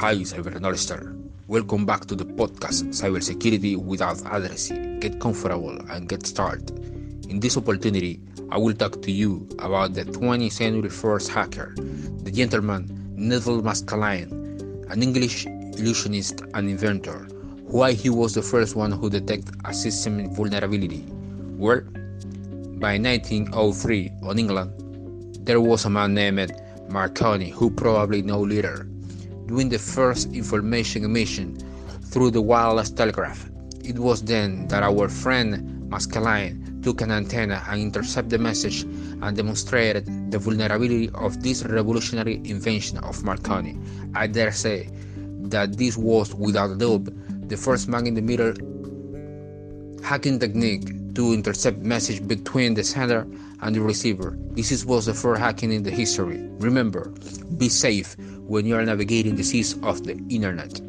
Hi, cyber knowledger. Welcome back to the podcast Cybersecurity Without Addressing. Get comfortable and get started. In this opportunity, I will talk to you about the 20th century first hacker, the gentleman Neville Maskelyne, an English illusionist and inventor. Why he was the first one who detected a system vulnerability? Well, by 1903 on England, there was a man named Marconi who probably no leader doing the first information mission through the wireless telegraph. It was then that our friend Maskelyne took an antenna and intercepted the message and demonstrated the vulnerability of this revolutionary invention of Marconi. I dare say that this was, without a doubt, the first man in the middle hacking technique to intercept message between the sender and the receiver. This was the first hacking in the history. Remember, be safe when you are navigating the seas of the internet.